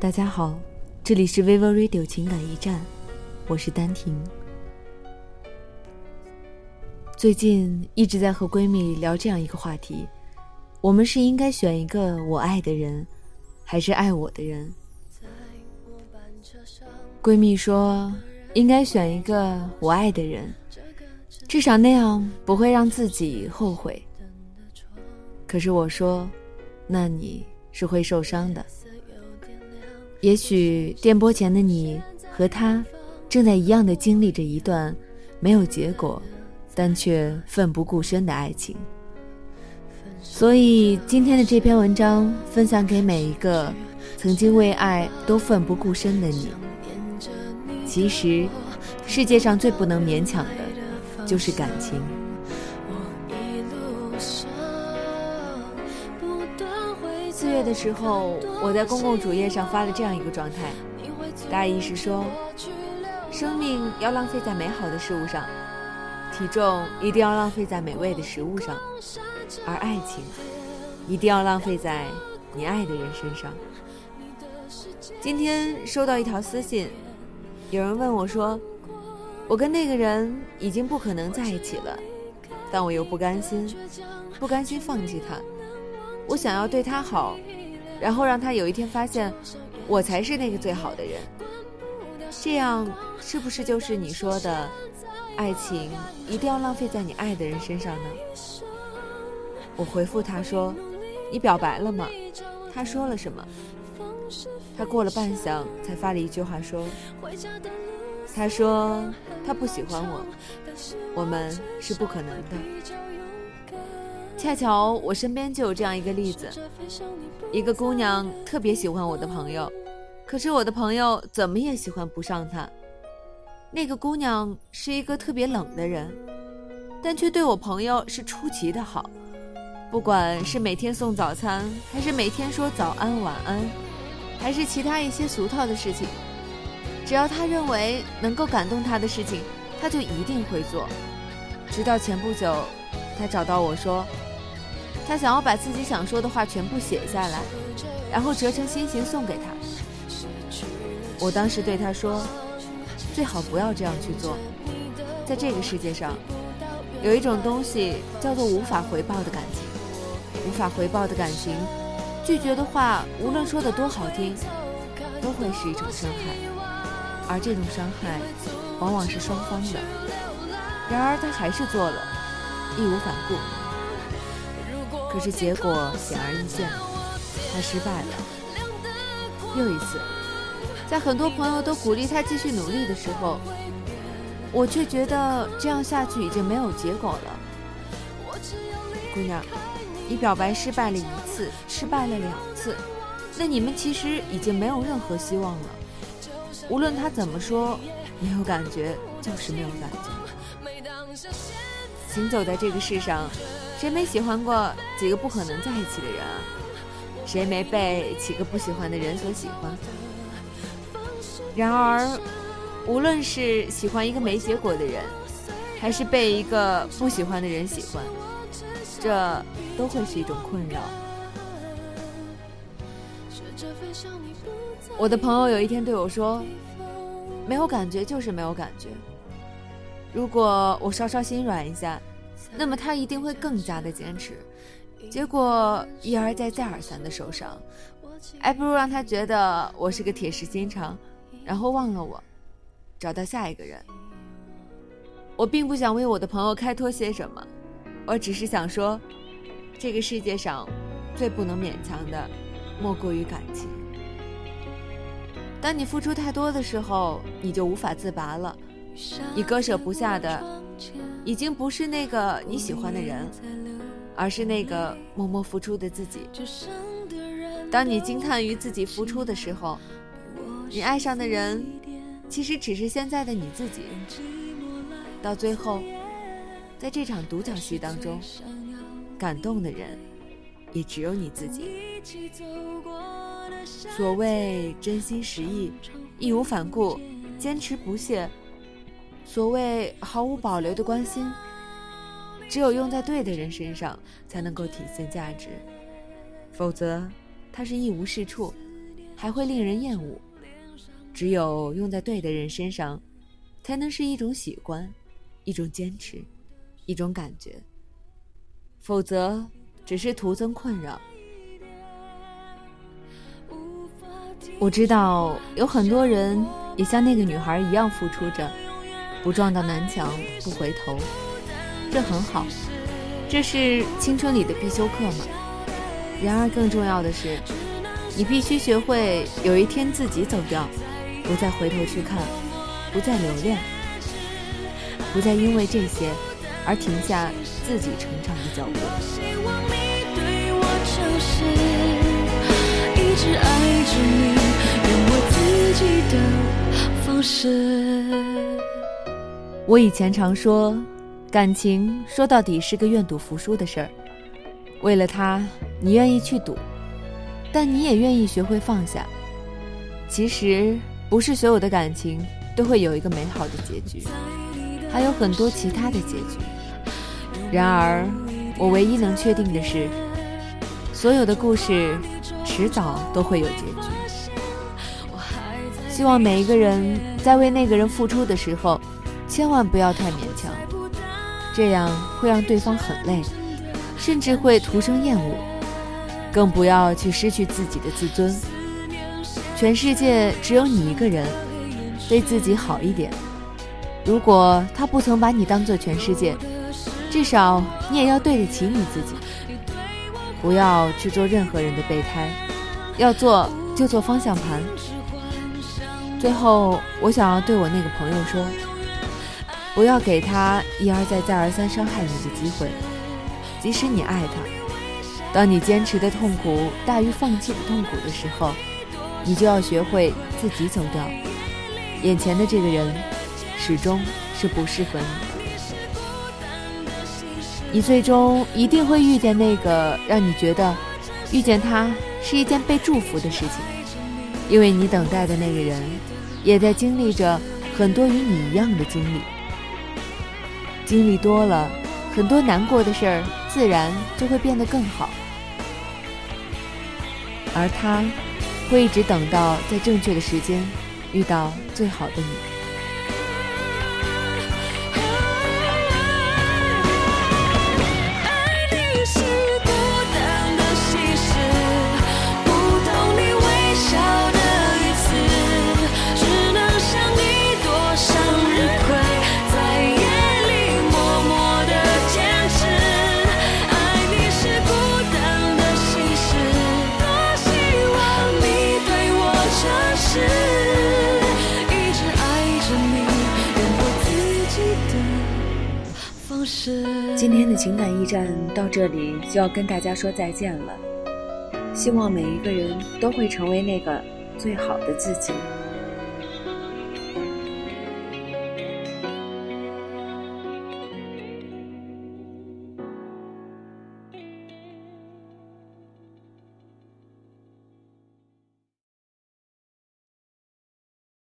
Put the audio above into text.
大家好，这里是 Vivo Radio 情感驿站，我是丹婷。最近一直在和闺蜜聊这样一个话题：我们是应该选一个我爱的人，还是爱我的人？闺蜜说，应该选一个我爱的人，至少那样不会让自己后悔。可是我说，那你是会受伤的。也许电波前的你和他，正在一样的经历着一段没有结果，但却奋不顾身的爱情。所以今天的这篇文章分享给每一个曾经为爱都奋不顾身的你。其实，世界上最不能勉强的，就是感情。四月的时候，我在公共主页上发了这样一个状态，大意是说：生命要浪费在美好的事物上，体重一定要浪费在美味的食物上，而爱情一定要浪费在你爱的人身上。今天收到一条私信，有人问我说：“我跟那个人已经不可能在一起了，但我又不甘心，不甘心放弃他。”我想要对他好，然后让他有一天发现，我才是那个最好的人。这样是不是就是你说的，爱情一定要浪费在你爱的人身上呢？我回复他说：“你表白了吗？”他说了什么？他过了半晌才发了一句话说：“他说他不喜欢我，我们是不可能的。”恰巧我身边就有这样一个例子，一个姑娘特别喜欢我的朋友，可是我的朋友怎么也喜欢不上她。那个姑娘是一个特别冷的人，但却对我朋友是出奇的好，不管是每天送早餐，还是每天说早安晚安，还是其他一些俗套的事情，只要他认为能够感动他的事情，他就一定会做。直到前不久，他找到我说。他想要把自己想说的话全部写下来，然后折成心形送给他。我当时对他说：“最好不要这样去做。在这个世界上，有一种东西叫做无法回报的感情。无法回报的感情，拒绝的话，无论说的多好听，都会是一种伤害。而这种伤害，往往是双方的。然而他还是做了，义无反顾。”可是结果显而易见，他失败了。又一次，在很多朋友都鼓励他继续努力的时候，我却觉得这样下去已经没有结果了。姑娘，你表白失败了一次，失败了两次，那你们其实已经没有任何希望了。无论他怎么说，没有感觉就是没有感觉。行走在这个世上。谁没喜欢过几个不可能在一起的人啊？谁没被几个不喜欢的人所喜欢？然而，无论是喜欢一个没结果的人，还是被一个不喜欢的人喜欢，这都会是一种困扰。我的朋友有一天对我说：“没有感觉就是没有感觉。如果我稍稍心软一下。”那么他一定会更加的坚持，结果一而再再而三的受伤，还不如让他觉得我是个铁石心肠，然后忘了我，找到下一个人。我并不想为我的朋友开脱些什么，我只是想说，这个世界上最不能勉强的，莫过于感情。当你付出太多的时候，你就无法自拔了，你割舍不下的。已经不是那个你喜欢的人，而是那个默默付出的自己。当你惊叹于自己付出的时候，你爱上的人，其实只是现在的你自己。到最后，在这场独角戏当中，感动的人，也只有你自己。所谓真心实意、义无反顾、坚持不懈。所谓毫无保留的关心，只有用在对的人身上才能够体现价值，否则，它是一无是处，还会令人厌恶。只有用在对的人身上，才能是一种喜欢，一种坚持，一种感觉。否则，只是徒增困扰。我知道有很多人也像那个女孩一样付出着，不撞到南墙不回头，这很好，这是青春里的必修课嘛。然而，更重要的是，你必须学会有一天自己走掉。不再回头去看，不再留恋，不再因为这些而停下自己成长的脚步。我自己的方式我以前常说，感情说到底是个愿赌服输的事儿。为了他，你愿意去赌，但你也愿意学会放下。其实。不是所有的感情都会有一个美好的结局，还有很多其他的结局。然而，我唯一能确定的是，所有的故事迟早都会有结局。希望每一个人在为那个人付出的时候，千万不要太勉强，这样会让对方很累，甚至会徒生厌恶。更不要去失去自己的自尊。全世界只有你一个人，对自己好一点。如果他不曾把你当做全世界，至少你也要对得起你自己。不要去做任何人的备胎，要做就做方向盘。最后，我想要对我那个朋友说：不要给他一而再、再而三伤害你的机会。即使你爱他，当你坚持的痛苦大于放弃的痛苦的时候。你就要学会自己走掉，眼前的这个人始终是不适合你。你最终一定会遇见那个让你觉得遇见他是一件被祝福的事情，因为你等待的那个人也在经历着很多与你一样的经历。经历多了，很多难过的事儿自然就会变得更好，而他。会一直等到在正确的时间遇到最好的你。是一直爱着你，愿做自己的今天的情感驿站到这里就要跟大家说再见了。希望每一个人都会成为那个最好的自己。